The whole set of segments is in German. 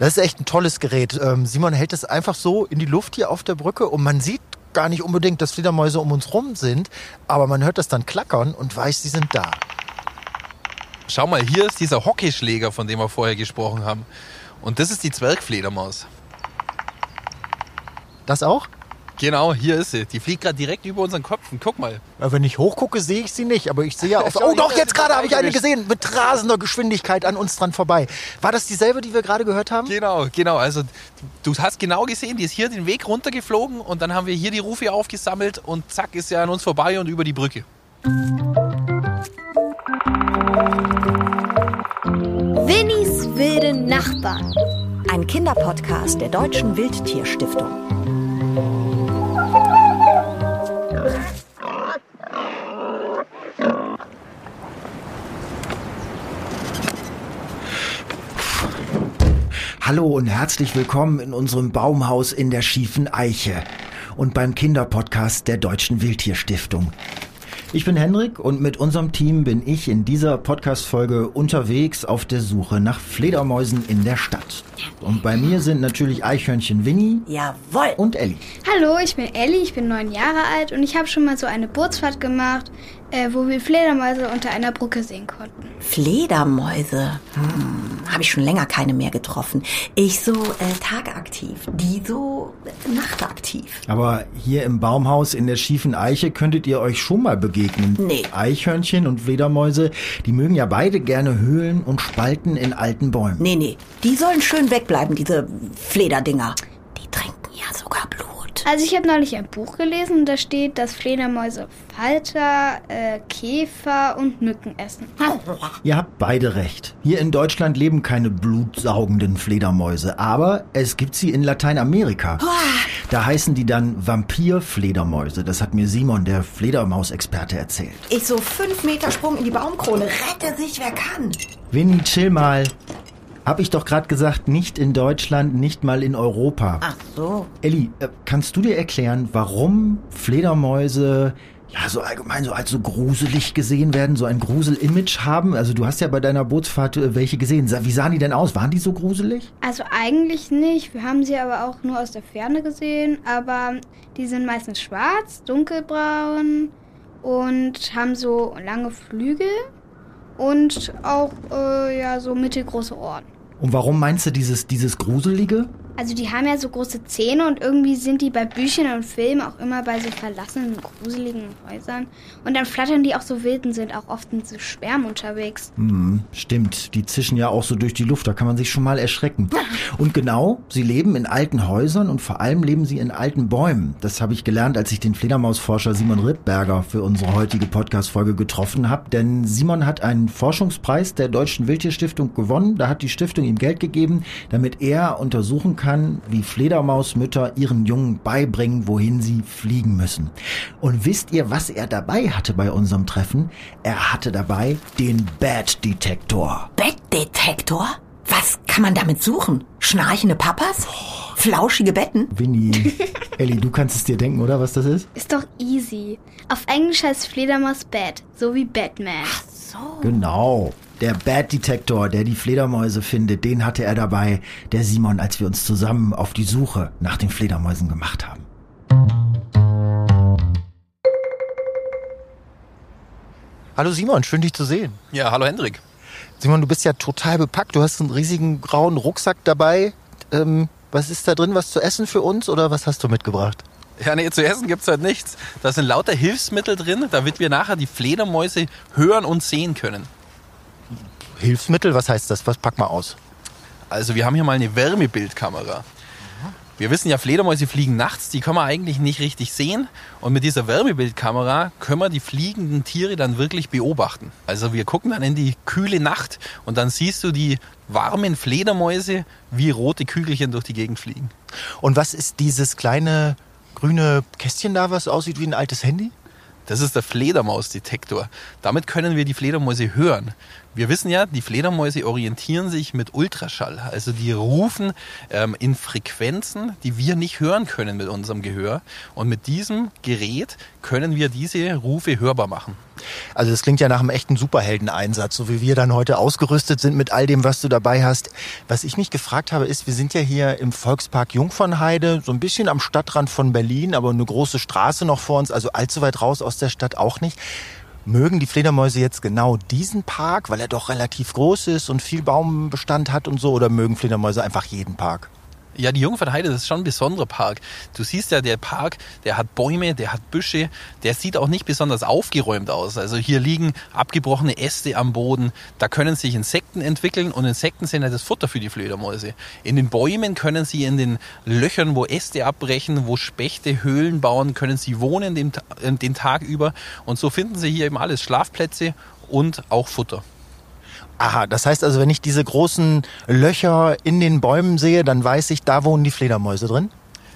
Das ist echt ein tolles Gerät. Ähm, Simon hält es einfach so in die Luft hier auf der Brücke und man sieht gar nicht unbedingt, dass Fledermäuse um uns rum sind, aber man hört das dann klackern und weiß, sie sind da. Schau mal, hier ist dieser Hockeyschläger, von dem wir vorher gesprochen haben. Und das ist die Zwergfledermaus. Das auch? Genau, hier ist sie. Die fliegt gerade direkt über unseren Köpfen. Guck mal. Ja, wenn ich hochgucke, sehe ich sie nicht, aber ich sehe ja auf. Oh doch, jetzt gerade habe ich eine gesehen mit rasender Geschwindigkeit an uns dran vorbei. War das dieselbe, die wir gerade gehört haben? Genau, genau. Also du hast genau gesehen, die ist hier den Weg runtergeflogen und dann haben wir hier die Rufe aufgesammelt und zack ist sie an uns vorbei und über die Brücke. Winnies wilde Nachbarn. Ein Kinderpodcast der Deutschen Wildtierstiftung. Hallo und herzlich willkommen in unserem Baumhaus in der schiefen Eiche und beim Kinderpodcast der Deutschen Wildtierstiftung. Ich bin Henrik und mit unserem Team bin ich in dieser Podcast-Folge unterwegs auf der Suche nach Fledermäusen in der Stadt. Und bei mir sind natürlich Eichhörnchen Winnie Jawohl. und Elli. Hallo, ich bin Ellie, ich bin neun Jahre alt und ich habe schon mal so eine Bootsfahrt gemacht, äh, wo wir Fledermäuse unter einer Brücke sehen konnten. Fledermäuse. Hm, habe ich schon länger keine mehr getroffen. Ich so äh, tagaktiv, die so äh, nachtaktiv. Aber hier im Baumhaus in der schiefen Eiche könntet ihr euch schon mal begegnen. Nee. Eichhörnchen und Fledermäuse, die mögen ja beide gerne Höhlen und Spalten in alten Bäumen. Nee, nee, die sollen schön wegbleiben, diese Flederdinger. Die trinken ja sogar Blut. Also ich habe neulich ein Buch gelesen und da steht, dass Fledermäuse Falter, äh, Käfer und Mücken essen. Ihr habt beide recht. Hier in Deutschland leben keine blutsaugenden Fledermäuse, aber es gibt sie in Lateinamerika. Da heißen die dann Vampirfledermäuse. Das hat mir Simon, der Fledermausexperte, erzählt. Ich so fünf Meter Sprung in die Baumkrone. Rette sich, wer kann. Winnie, chill mal. Hab ich doch gerade gesagt, nicht in Deutschland, nicht mal in Europa. Ach so. Elli, äh, kannst du dir erklären, warum Fledermäuse ja so allgemein so als so gruselig gesehen werden, so ein Grusel-Image haben? Also du hast ja bei deiner Bootsfahrt äh, welche gesehen. Wie sahen die denn aus? Waren die so gruselig? Also eigentlich nicht, wir haben sie aber auch nur aus der Ferne gesehen, aber die sind meistens schwarz, dunkelbraun und haben so lange Flügel und auch äh, ja so mittelgroße Ohren. Und warum meinst du dieses, dieses Gruselige? Also die haben ja so große Zähne und irgendwie sind die bei Büchern und Filmen auch immer bei so verlassenen, gruseligen Häusern. Und dann flattern die auch so wild und sind auch oft in so Schwärmen unterwegs. Hm, stimmt. Die zischen ja auch so durch die Luft. Da kann man sich schon mal erschrecken. Und genau, sie leben in alten Häusern und vor allem leben sie in alten Bäumen. Das habe ich gelernt, als ich den Fledermausforscher Simon Rittberger für unsere heutige Podcast-Folge getroffen habe. Denn Simon hat einen Forschungspreis der Deutschen Wildtierstiftung gewonnen. Da hat die Stiftung ihm Geld gegeben, damit er untersuchen kann, wie Fledermausmütter ihren Jungen beibringen, wohin sie fliegen müssen. Und wisst ihr, was er dabei hatte bei unserem Treffen? Er hatte dabei den Bat-Detektor. Bettdetektor? Was kann man damit suchen? Schnarchende Papas? Flauschige Betten? Winnie, Ellie, du kannst es dir denken, oder was das ist? Ist doch easy. Auf Englisch heißt Fledermaus Bat, so wie Batman. So. Genau. Der Bat-Detektor, der die Fledermäuse findet, den hatte er dabei, der Simon, als wir uns zusammen auf die Suche nach den Fledermäusen gemacht haben. Hallo Simon, schön dich zu sehen. Ja, hallo Hendrik. Simon, du bist ja total bepackt. Du hast einen riesigen grauen Rucksack dabei. Ähm, was ist da drin? Was zu essen für uns oder was hast du mitgebracht? Ja, nee, zu essen gibt's halt nichts. Da sind lauter Hilfsmittel drin, damit wir nachher die Fledermäuse hören und sehen können. Hilfsmittel, was heißt das? Was pack mal aus? Also wir haben hier mal eine Wärmebildkamera. Wir wissen ja, Fledermäuse fliegen nachts, die können wir eigentlich nicht richtig sehen. Und mit dieser Wärmebildkamera können wir die fliegenden Tiere dann wirklich beobachten. Also wir gucken dann in die kühle Nacht und dann siehst du die warmen Fledermäuse wie rote Kügelchen durch die Gegend fliegen. Und was ist dieses kleine grüne Kästchen da, was aussieht wie ein altes Handy? Das ist der Fledermausdetektor. Damit können wir die Fledermäuse hören. Wir wissen ja, die Fledermäuse orientieren sich mit Ultraschall. Also die rufen ähm, in Frequenzen, die wir nicht hören können mit unserem Gehör. Und mit diesem Gerät können wir diese Rufe hörbar machen. Also das klingt ja nach einem echten Superheldeneinsatz, so wie wir dann heute ausgerüstet sind mit all dem, was du dabei hast. Was ich mich gefragt habe, ist, wir sind ja hier im Volkspark Jungfernheide, so ein bisschen am Stadtrand von Berlin, aber eine große Straße noch vor uns, also allzu weit raus aus der Stadt auch nicht. Mögen die Fledermäuse jetzt genau diesen Park, weil er doch relativ groß ist und viel Baumbestand hat und so, oder mögen Fledermäuse einfach jeden Park? Ja, die Jungfernheide, das ist schon ein besonderer Park. Du siehst ja, der Park, der hat Bäume, der hat Büsche, der sieht auch nicht besonders aufgeräumt aus. Also hier liegen abgebrochene Äste am Boden, da können sich Insekten entwickeln und Insekten sind ja das Futter für die Fledermäuse. In den Bäumen können sie in den Löchern, wo Äste abbrechen, wo Spechte Höhlen bauen, können sie wohnen den, den Tag über und so finden sie hier eben alles Schlafplätze und auch Futter. Aha, das heißt also, wenn ich diese großen Löcher in den Bäumen sehe, dann weiß ich, da wohnen die Fledermäuse drin?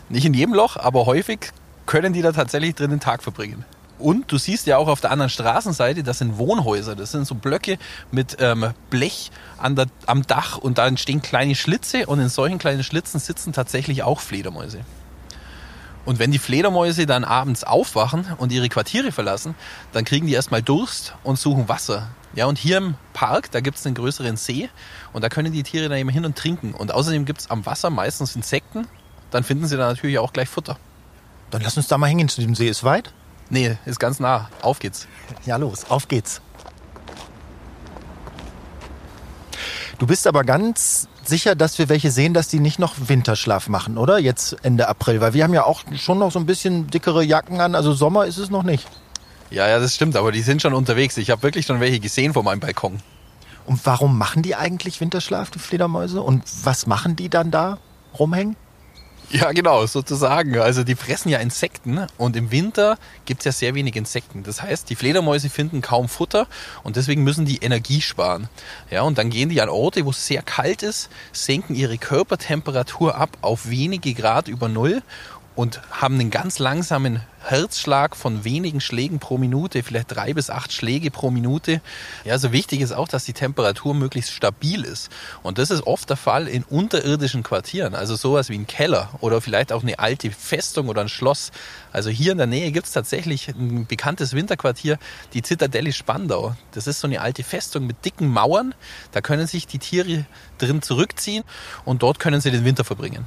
Nicht in jedem Loch, aber häufig können die da tatsächlich drin den Tag verbringen. Und du siehst ja auch auf der anderen Straßenseite, das sind Wohnhäuser. Das sind so Blöcke mit ähm, Blech der, am Dach und da entstehen kleine Schlitze und in solchen kleinen Schlitzen sitzen tatsächlich auch Fledermäuse. Und wenn die Fledermäuse dann abends aufwachen und ihre Quartiere verlassen, dann kriegen die erstmal Durst und suchen Wasser. Ja, und hier im Park, da gibt es einen größeren See und da können die Tiere dann eben hin und trinken. Und außerdem gibt es am Wasser meistens Insekten. Dann finden sie da natürlich auch gleich Futter. Dann lass uns da mal hingehen zu dem See. Ist weit? Nee, ist ganz nah. Auf geht's. Ja, los, auf geht's. Du bist aber ganz sicher, dass wir welche sehen, dass die nicht noch Winterschlaf machen, oder? Jetzt Ende April, weil wir haben ja auch schon noch so ein bisschen dickere Jacken an. Also Sommer ist es noch nicht. Ja, ja, das stimmt, aber die sind schon unterwegs. Ich habe wirklich schon welche gesehen vor meinem Balkon. Und warum machen die eigentlich Winterschlaf, die Fledermäuse? Und was machen die dann da rumhängen? Ja, genau, sozusagen. Also die fressen ja Insekten und im Winter gibt es ja sehr wenig Insekten. Das heißt, die Fledermäuse finden kaum Futter und deswegen müssen die Energie sparen. Ja, und dann gehen die an Orte, wo es sehr kalt ist, senken ihre Körpertemperatur ab auf wenige Grad über Null und haben einen ganz langsamen Herzschlag von wenigen Schlägen pro Minute, vielleicht drei bis acht Schläge pro Minute. Ja, also wichtig ist auch, dass die Temperatur möglichst stabil ist. Und das ist oft der Fall in unterirdischen Quartieren, also sowas wie ein Keller oder vielleicht auch eine alte Festung oder ein Schloss. Also hier in der Nähe gibt es tatsächlich ein bekanntes Winterquartier, die Zitadelle Spandau. Das ist so eine alte Festung mit dicken Mauern. Da können sich die Tiere drin zurückziehen und dort können sie den Winter verbringen.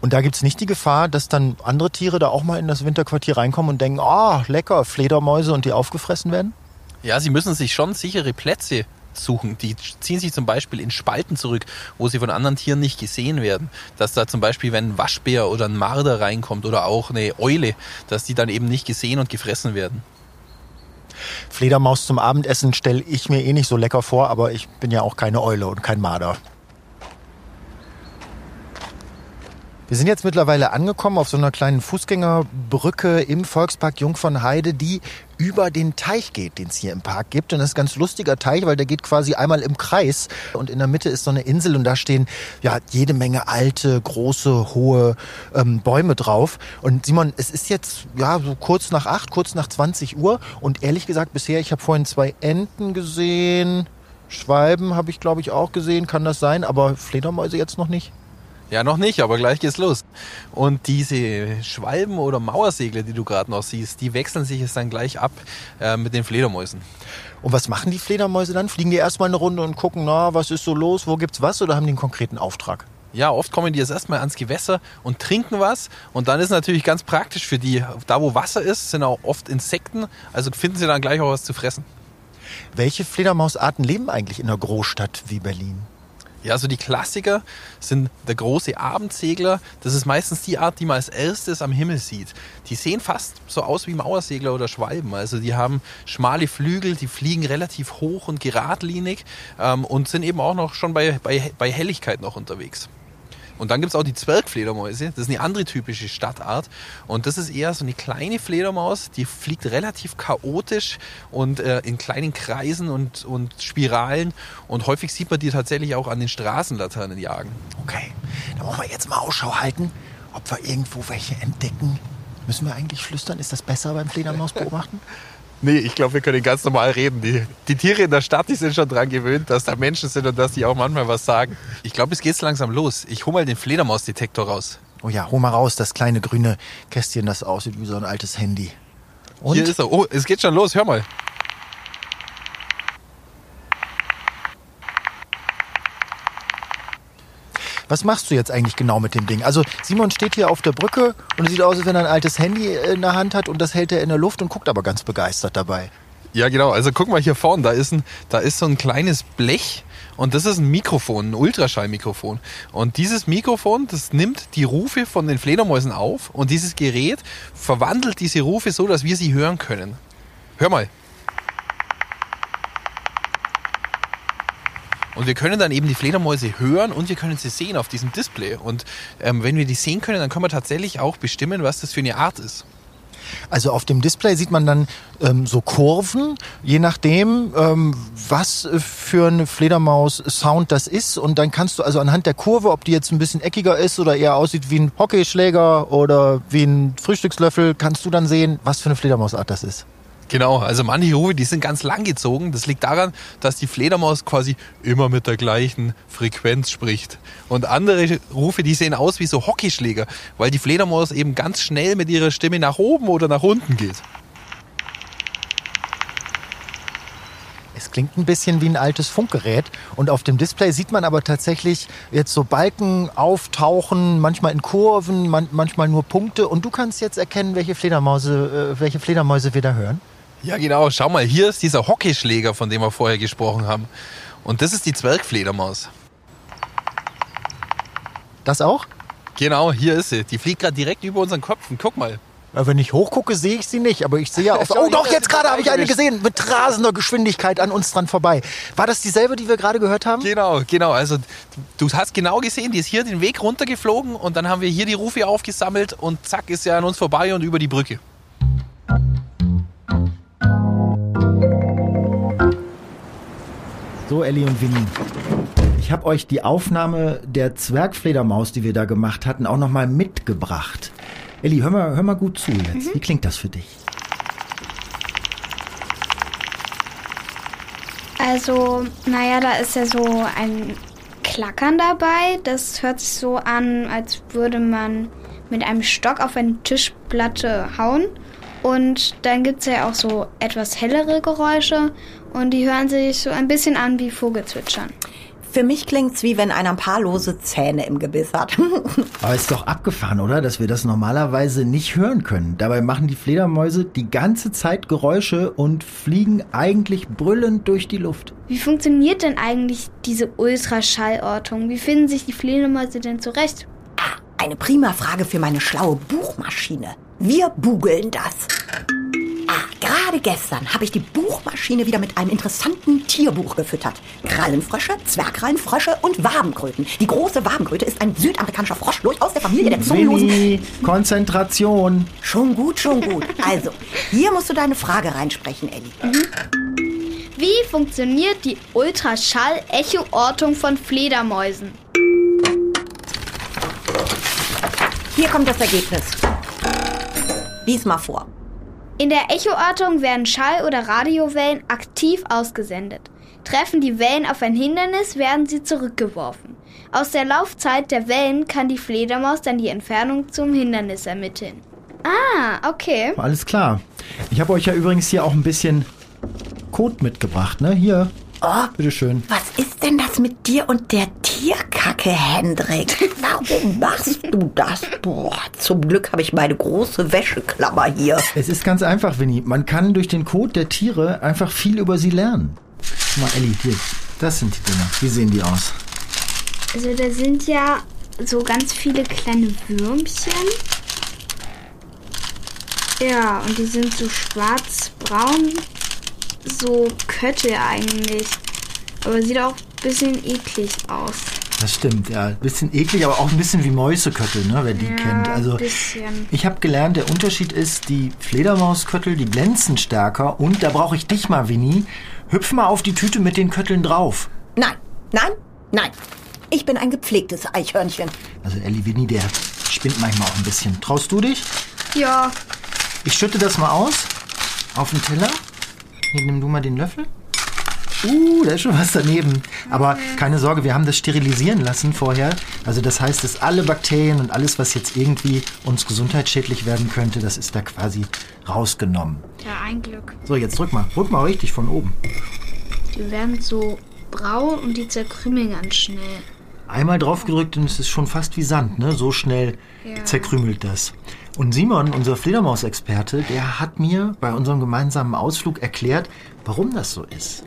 Und da gibt's nicht die Gefahr, dass dann andere Tiere da auch mal in das Winterquartier reinkommen und denken, ah, oh, lecker, Fledermäuse und die aufgefressen werden? Ja, sie müssen sich schon sichere Plätze suchen. Die ziehen sich zum Beispiel in Spalten zurück, wo sie von anderen Tieren nicht gesehen werden. Dass da zum Beispiel, wenn ein Waschbär oder ein Marder reinkommt oder auch eine Eule, dass die dann eben nicht gesehen und gefressen werden. Fledermaus zum Abendessen stelle ich mir eh nicht so lecker vor, aber ich bin ja auch keine Eule und kein Marder. Wir sind jetzt mittlerweile angekommen auf so einer kleinen Fußgängerbrücke im Volkspark Jungfernheide, die über den Teich geht, den es hier im Park gibt. Und das ist ein ganz lustiger Teich, weil der geht quasi einmal im Kreis und in der Mitte ist so eine Insel und da stehen ja jede Menge alte, große, hohe ähm, Bäume drauf. Und Simon, es ist jetzt ja so kurz nach acht, kurz nach 20 Uhr und ehrlich gesagt bisher, ich habe vorhin zwei Enten gesehen, Schwalben habe ich glaube ich auch gesehen, kann das sein, aber Fledermäuse jetzt noch nicht. Ja, noch nicht, aber gleich geht's los. Und diese Schwalben oder Mauersegler, die du gerade noch siehst, die wechseln sich jetzt dann gleich ab äh, mit den Fledermäusen. Und was machen die Fledermäuse dann? Fliegen die erstmal eine Runde und gucken, na, was ist so los, wo gibt's was oder haben die einen konkreten Auftrag? Ja, oft kommen die jetzt erstmal ans Gewässer und trinken was. Und dann ist natürlich ganz praktisch für die, da wo Wasser ist, sind auch oft Insekten. Also finden sie dann gleich auch was zu fressen. Welche Fledermausarten leben eigentlich in einer Großstadt wie Berlin? Ja, also die Klassiker sind der große Abendsegler. Das ist meistens die Art, die man als erstes am Himmel sieht. Die sehen fast so aus wie Mauersegler oder Schwalben. Also die haben schmale Flügel, die fliegen relativ hoch und geradlinig ähm, und sind eben auch noch schon bei, bei, bei Helligkeit noch unterwegs. Und dann gibt es auch die Zwergfledermäuse. Das ist eine andere typische Stadtart. Und das ist eher so eine kleine Fledermaus, die fliegt relativ chaotisch und äh, in kleinen Kreisen und, und Spiralen. Und häufig sieht man die tatsächlich auch an den Straßenlaternen jagen. Okay, dann wollen wir jetzt mal Ausschau halten, ob wir irgendwo welche entdecken. Müssen wir eigentlich flüstern? Ist das besser beim Fledermaus beobachten? Nee, ich glaube, wir können ganz normal reden. Die, die Tiere in der Stadt, die sind schon dran gewöhnt, dass da Menschen sind und dass die auch manchmal was sagen. Ich glaube, es geht langsam los. Ich hole mal den Fledermausdetektor raus. Oh ja, hol mal raus, das kleine grüne Kästchen, das aussieht wie so ein altes Handy. Und? Hier ist er. Oh, es geht schon los. Hör mal. Was machst du jetzt eigentlich genau mit dem Ding? Also Simon steht hier auf der Brücke und es sieht aus, als wenn er ein altes Handy in der Hand hat und das hält er in der Luft und guckt aber ganz begeistert dabei. Ja, genau. Also guck mal hier vorne, da ist, ein, da ist so ein kleines Blech und das ist ein Mikrofon, ein Ultraschallmikrofon. Und dieses Mikrofon, das nimmt die Rufe von den Fledermäusen auf und dieses Gerät verwandelt diese Rufe so, dass wir sie hören können. Hör mal. Und wir können dann eben die Fledermäuse hören und wir können sie sehen auf diesem Display. Und ähm, wenn wir die sehen können, dann können wir tatsächlich auch bestimmen, was das für eine Art ist. Also auf dem Display sieht man dann ähm, so Kurven, je nachdem, ähm, was für eine Fledermaus-Sound das ist. Und dann kannst du also anhand der Kurve, ob die jetzt ein bisschen eckiger ist oder eher aussieht wie ein Hockeyschläger oder wie ein Frühstückslöffel, kannst du dann sehen, was für eine Fledermausart das ist. Genau, also manche Rufe, die sind ganz lang gezogen. Das liegt daran, dass die Fledermaus quasi immer mit der gleichen Frequenz spricht. Und andere Rufe, die sehen aus wie so Hockeyschläger, weil die Fledermaus eben ganz schnell mit ihrer Stimme nach oben oder nach unten geht. Es klingt ein bisschen wie ein altes Funkgerät und auf dem Display sieht man aber tatsächlich jetzt so Balken auftauchen, manchmal in Kurven, man, manchmal nur Punkte und du kannst jetzt erkennen, welche Fledermäuse, äh, welche Fledermäuse wir da hören. Ja, genau. Schau mal, hier ist dieser Hockeyschläger, von dem wir vorher gesprochen haben. Und das ist die Zwergfledermaus. Das auch? Genau, hier ist sie. Die fliegt gerade direkt über unseren Köpfen. Guck mal. Ja, wenn ich hochgucke, sehe ich sie nicht. Aber ich sehe ja auf. Oh, doch, jetzt gerade habe ich eine gesehen. Mit rasender Geschwindigkeit an uns dran vorbei. War das dieselbe, die wir gerade gehört haben? Genau, genau. Also du hast genau gesehen, die ist hier den Weg runtergeflogen und dann haben wir hier die Rufe aufgesammelt und zack ist sie an uns vorbei und über die Brücke. So, Ellie und Winnie. Ich habe euch die Aufnahme der Zwergfledermaus, die wir da gemacht hatten, auch nochmal mitgebracht. Ellie, hör mal, hör mal gut zu jetzt. Wie klingt das für dich? Also, naja, da ist ja so ein Klackern dabei. Das hört sich so an, als würde man mit einem Stock auf eine Tischplatte hauen. Und dann gibt es ja auch so etwas hellere Geräusche und die hören sich so ein bisschen an wie Vogelzwitschern. Für mich klingt's wie wenn einer ein paar lose Zähne im Gebiss hat. Aber ist doch abgefahren, oder? Dass wir das normalerweise nicht hören können. Dabei machen die Fledermäuse die ganze Zeit Geräusche und fliegen eigentlich brüllend durch die Luft. Wie funktioniert denn eigentlich diese Ultraschallortung? Wie finden sich die Fledermäuse denn zurecht? Eine prima Frage für meine schlaue Buchmaschine. Wir bugeln das. Ah, gerade gestern habe ich die Buchmaschine wieder mit einem interessanten Tierbuch gefüttert. Krallenfrösche, Zwergrallenfrösche und Wabenkröten. Die große Wabenkröte ist ein südamerikanischer Froschlurch aus der Familie der Zungenlosen. Winnie, Konzentration. Schon gut, schon gut. Also, hier musst du deine Frage reinsprechen, Ellie. Wie funktioniert die Ultraschall-Echo-Ortung von Fledermäusen? Hier kommt das Ergebnis. Lies mal vor. In der Echoortung werden Schall- oder Radiowellen aktiv ausgesendet. Treffen die Wellen auf ein Hindernis, werden sie zurückgeworfen. Aus der Laufzeit der Wellen kann die Fledermaus dann die Entfernung zum Hindernis ermitteln. Ah, okay. Alles klar. Ich habe euch ja übrigens hier auch ein bisschen Code mitgebracht, ne? Hier. Oh, Bitteschön. was ist denn das mit dir und der Tierkacke, Hendrik? Warum machst du das? Boah, zum Glück habe ich meine große Wäscheklammer hier. Es ist ganz einfach, Winnie. Man kann durch den Code der Tiere einfach viel über sie lernen. Guck mal, Ellie, hier. Das sind die Dinger. Wie sehen die aus? Also da sind ja so ganz viele kleine Würmchen. Ja, und die sind so schwarz-braun, so Köttel eigentlich. Aber sieht auch ein bisschen eklig aus. Das stimmt, ja. Bisschen eklig, aber auch ein bisschen wie Mäuseköttel, ne, wer die Ja, kennt. Also ein bisschen. ich habe gelernt, der Unterschied ist, die Fledermausköttel, die glänzen stärker und da brauche ich dich mal, Winnie. Hüpf mal auf die Tüte mit den Kötteln drauf. Nein, nein, nein. Ich bin ein gepflegtes Eichhörnchen. Also Ellie Winnie, der spinnt manchmal auch ein bisschen. Traust du dich? Ja, Ich schütte das mal aus auf den Teller. Hier, nimm du mal den Löffel. Uh, da ist schon was daneben. Aber keine Sorge, wir haben das sterilisieren lassen vorher. Also das heißt, dass alle Bakterien und alles, was jetzt irgendwie uns gesundheitsschädlich werden könnte, das ist da quasi rausgenommen. Ja, ein Glück. So, jetzt drück mal. Drück mal richtig von oben. Die werden so braun und die zerkrümeln ganz schnell. Einmal draufgedrückt und es ist schon fast wie Sand, ne? So schnell Ja. zerkrümelt das. Und Simon, unser Fledermausexperte, der hat mir bei unserem gemeinsamen Ausflug erklärt, warum das so ist.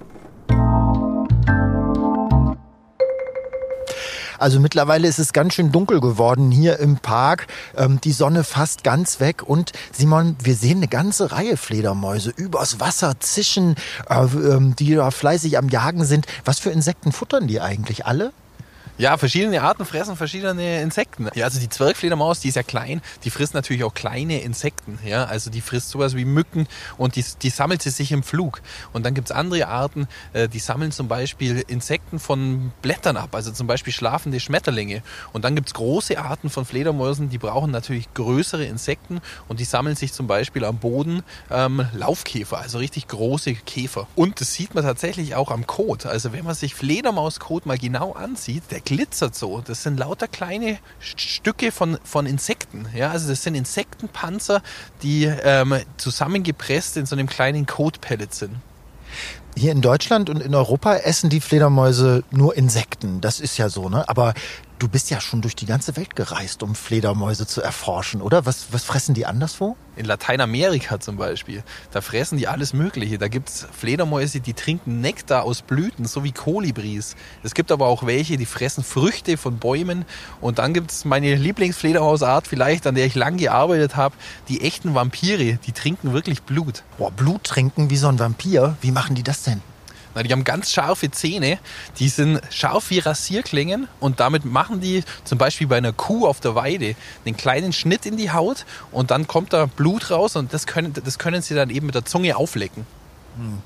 Also mittlerweile ist es ganz schön dunkel geworden hier im Park. Ähm, die Sonne fast ganz weg. Und Simon, wir sehen eine ganze Reihe Fledermäuse übers Wasser zischen, äh, ähm, die da fleißig am Jagen sind. Was für Insekten futtern die eigentlich? Alle? Ja, verschiedene Arten fressen verschiedene Insekten. Ja, also die Zwergfledermaus, die ist ja klein, die frisst natürlich auch kleine Insekten. Ja, also die frisst sowas wie Mücken und die, die sammelt sie sich im Flug. Und dann gibt's andere Arten, äh, die sammeln zum Beispiel Insekten von Blättern ab, also zum Beispiel schlafende Schmetterlinge. Und dann gibt's große Arten von Fledermäusen, die brauchen natürlich größere Insekten und die sammeln sich zum Beispiel am Boden ähm, Laufkäfer, also richtig große Käfer. Und das sieht man tatsächlich auch am Kot. Also wenn man sich Fledermauskot mal genau ansieht, der glitzert so. Das sind lauter kleine Stücke von, von Insekten. Ja, also das sind Insektenpanzer, die ähm, zusammengepresst in so einem kleinen Kotpellet sind. Hier in Deutschland und in Europa essen die Fledermäuse nur Insekten. Das ist ja so, ne? Aber du bist ja schon durch die ganze Welt gereist, um Fledermäuse zu erforschen, oder? Was, was fressen die anderswo? In Lateinamerika zum Beispiel, da fressen die alles Mögliche. Da gibt's Fledermäuse, die trinken Nektar aus Blüten, so wie Kolibris. Es gibt aber auch welche, die fressen Früchte von Bäumen. Und dann gibt's meine Lieblingsfledermausart vielleicht, an der ich lang gearbeitet habe, die echten Vampire, die trinken wirklich Blut. Boah, Blut trinken wie so ein Vampir. Wie machen die das denn? Na, die haben ganz scharfe Zähne, die sind scharf wie Rasierklingen und damit machen die zum Beispiel bei einer Kuh auf der Weide einen kleinen Schnitt in die Haut und dann kommt da Blut raus und das können, das können sie dann eben mit der Zunge auflecken.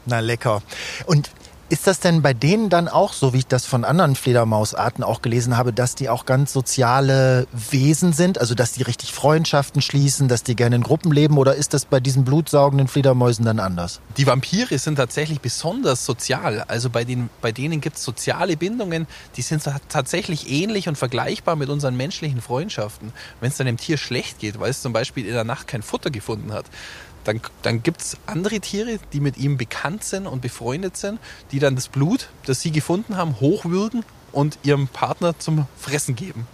Na lecker. Und ist das denn bei denen dann auch so, wie ich das von anderen Fledermausarten auch gelesen habe, dass die auch ganz soziale Wesen sind? Also dass die richtig Freundschaften schließen, dass die gerne in Gruppen leben? Oder ist das bei diesen blutsaugenden Fledermäusen dann anders? Die Vampire sind tatsächlich besonders sozial. Also bei, den, bei denen gibt es soziale Bindungen, die sind ta- tatsächlich ähnlich und vergleichbar mit unseren menschlichen Freundschaften. Wenn es dann dem Tier schlecht geht, weil es zum Beispiel in der Nacht kein Futter gefunden hat, dann, dann gibt es andere Tiere, die mit ihm bekannt sind und befreundet sind, die dann das Blut, das sie gefunden haben, hochwürgen und ihrem Partner zum Fressen geben.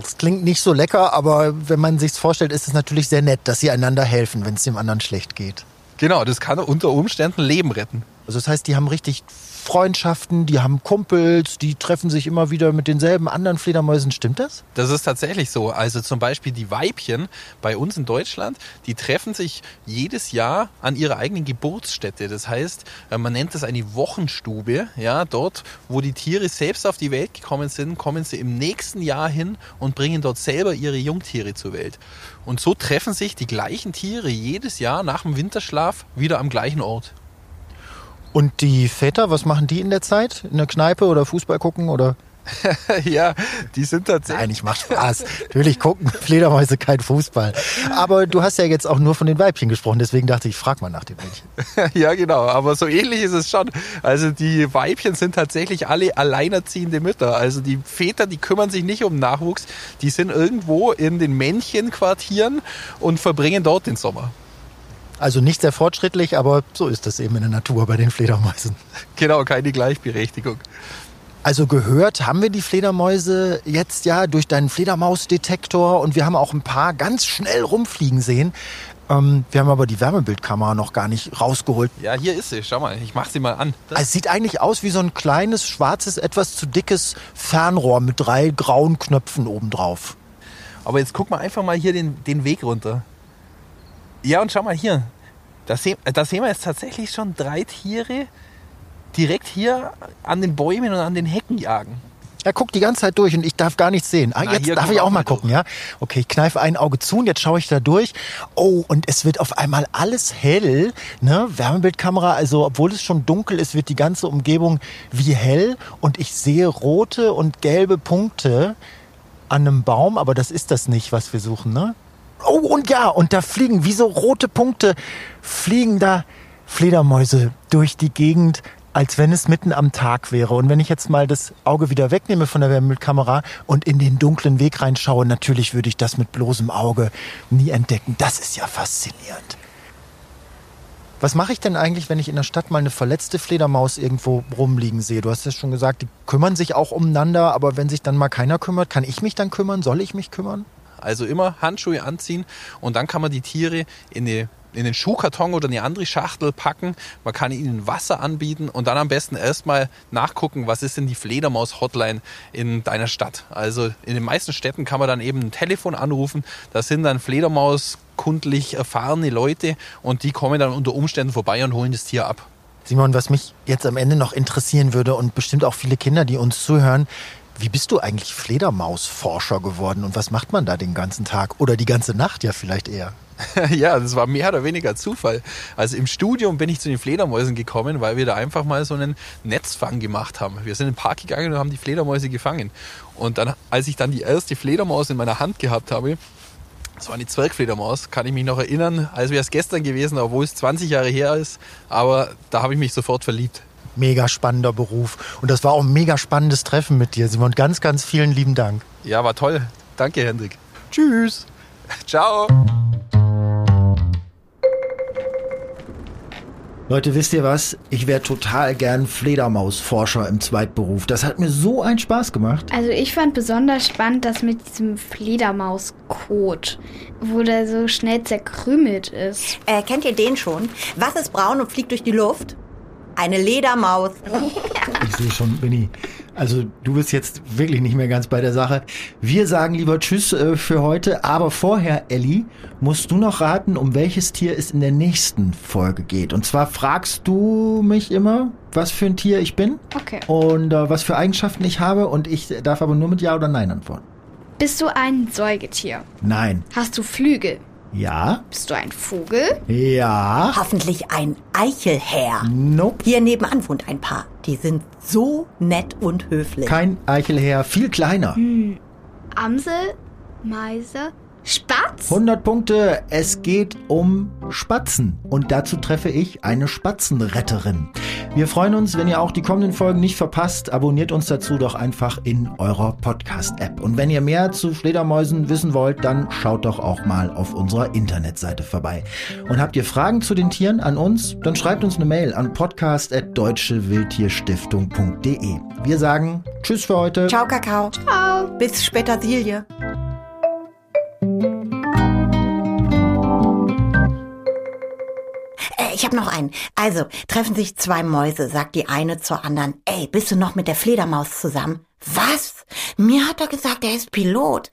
Das klingt nicht so lecker, aber wenn man sich's vorstellt, ist es natürlich sehr nett, dass sie einander helfen, wenn es dem anderen schlecht geht. Genau, das kann unter Umständen Leben retten. Also das heißt, die haben richtig Freundschaften, die haben Kumpels, die treffen sich immer wieder mit denselben anderen Fledermäusen. Stimmt das? Das ist tatsächlich so. Also zum Beispiel die Weibchen bei uns in Deutschland, die treffen sich jedes Jahr an ihrer eigenen Geburtsstätte. Das heißt, äh, man nennt das eine Wochenstube. Ja, dort, wo die Tiere selbst auf die Welt gekommen sind, kommen sie im nächsten Jahr hin und bringen dort selber ihre Jungtiere zur Welt. Und so treffen sich die gleichen Tiere jedes Jahr nach dem Winterschlaf wieder am gleichen Ort. Und die Väter, was machen die in der Zeit? In der Kneipe oder Fußball gucken oder? ja, die sind tatsächlich. Nein, ich mach Spaß. Natürlich gucken Fledermäuse kein Fußball. Aber du hast ja jetzt auch nur von den Weibchen gesprochen, deswegen dachte ich, frag mal nach den Mädchen. Ja, genau. Aber so ähnlich ist es schon. Also die Weibchen sind tatsächlich alle alleinerziehende Mütter. Also die Väter, die kümmern sich nicht um Nachwuchs. Die sind irgendwo in den Männchenquartieren und verbringen dort den Sommer. Also nicht sehr fortschrittlich, aber so ist das eben in der Natur bei den Fledermäusen. Genau, keine Gleichberechtigung. Also gehört haben wir die Fledermäuse jetzt ja durch deinen Fledermausdetektor und wir haben auch ein paar ganz schnell rumfliegen sehen. Ähm, wir haben aber die Wärmebildkamera noch gar nicht rausgeholt. Ja, hier ist sie. Schau mal, ich mach sie mal an. Das, Also es sieht eigentlich aus wie so ein kleines, schwarzes, etwas zu dickes Fernrohr mit drei grauen Knöpfen obendrauf. aber jetzt guck mal einfach mal hier den, den Weg runter. Ja, und schau mal hier. Da, seh, da sehen wir jetzt tatsächlich schon drei Tiere direkt hier an den Bäumen und an den Hecken jagen. Er guckt die ganze Zeit durch und ich darf gar nichts sehen. Ah, Na, jetzt darf ich auch mal gucken, ja? Okay, ich kneife ein Auge zu und jetzt schaue ich da durch. Oh, und es wird auf einmal alles hell, ne? Wärmebildkamera, also obwohl es schon dunkel ist, wird die ganze Umgebung wie hell und ich sehe rote und gelbe Punkte an einem Baum, aber das ist das nicht, was wir suchen, ne? Oh, und ja, und da fliegen wie so rote Punkte, fliegen da Fledermäuse durch die Gegend, als wenn es mitten am Tag wäre. Und wenn ich jetzt mal das Auge wieder wegnehme von der Wärmebildkamera und in den dunklen Weg reinschaue, natürlich würde ich das mit bloßem Auge nie entdecken. Das ist ja faszinierend. Was mache ich denn eigentlich, wenn ich in der Stadt mal eine verletzte Fledermaus irgendwo rumliegen sehe? Du hast ja schon gesagt, die kümmern sich auch umeinander, aber wenn sich dann mal keiner kümmert, kann ich mich dann kümmern? Soll ich mich kümmern? Also immer Handschuhe anziehen und dann kann man die Tiere in eine in den Schuhkarton oder eine andere Schachtel packen. Man kann ihnen Wasser anbieten und dann am besten erstmal nachgucken, was ist denn die Fledermaus-Hotline in deiner Stadt. Also in den meisten Städten kann man dann eben ein Telefon anrufen. Da sind dann Fledermaus kundlich erfahrene Leute und die kommen dann unter Umständen vorbei und holen das Tier ab. Simon, was mich jetzt am Ende noch interessieren würde und bestimmt auch viele Kinder, die uns zuhören, wie bist du eigentlich Fledermausforscher geworden und was macht man da den ganzen Tag oder die ganze Nacht ja vielleicht eher? ja, das war mehr oder weniger Zufall. Also im Studium bin ich zu den Fledermäusen gekommen, weil wir da einfach mal so einen Netzfang gemacht haben. Wir sind in den Park gegangen und haben die Fledermäuse gefangen. Und dann, als ich dann die erste Fledermaus in meiner Hand gehabt habe, das war eine Zwergfledermaus, kann ich mich noch erinnern, als wäre es gestern gewesen, obwohl es 20 Jahre her ist. Aber da habe ich mich sofort verliebt. Mega spannender Beruf. Und das war auch ein mega spannendes Treffen mit dir, Simon. Ganz, ganz vielen lieben Dank. Ja, war toll. Danke, Hendrik. Tschüss. Ciao. Leute, wisst ihr was? Ich wäre total gern Fledermausforscher im Zweitberuf. Das hat mir so einen Spaß gemacht. Also ich fand besonders spannend, das mit diesem Fledermauskot, wo der so schnell zerkrümelt ist. Äh, kennt ihr den schon? Was ist braun und fliegt durch die Luft? Eine Ledermaus. Ich sehe schon, Benny. Also du bist jetzt wirklich nicht mehr ganz bei der Sache. Wir sagen lieber Tschüss äh, für heute. Aber vorher, Elli, musst du noch raten, um welches Tier es in der nächsten Folge geht. Und zwar fragst du mich immer, was für ein Tier ich bin Okay. und äh, was für Eigenschaften ich habe. Und ich darf aber nur mit Ja oder Nein antworten. Bist du ein Säugetier? Nein. Hast du Flügel? Ja. Bist du ein Vogel? Ja. Hoffentlich ein Eichelherr. Nope. Hier nebenan wohnt ein Paar. Die sind so nett und höflich. Kein Eichelherr, viel kleiner. Amsel? Meise? Spatz? 100 Punkte. Es geht um Spatzen. Und dazu treffe ich eine Spatzenretterin. Wir freuen uns, wenn ihr auch die kommenden Folgen nicht verpasst. Abonniert uns dazu doch einfach in eurer Podcast-App. Und wenn ihr mehr zu Fledermäusen wissen wollt, dann schaut doch auch mal auf unserer Internetseite vorbei. Und habt ihr Fragen zu den Tieren an uns? Dann schreibt uns eine Mail an podcast.deutschewildtierstiftung.de. Wir sagen Tschüss für heute. Ciao, Kakao. Ciao. Bis später, Silje. Ich habe noch einen. Also, treffen sich zwei Mäuse, sagt die eine zur anderen. Ey, bist du noch mit der Fledermaus zusammen? Was? Mir hat er gesagt, er ist Pilot.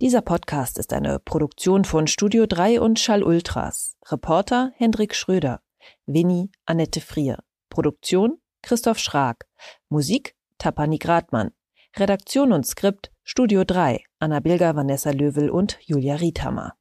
Dieser Podcast ist eine Produktion von Studio 3 und Schall Ultras. Reporter Hendrik Schröder. Winnie Annette Frier. Produktion Christoph Schrag. Musik Tapani Gradmann. Redaktion und Skript Studio 3 Anna Bilger, Vanessa Löwel und Julia Riethammer.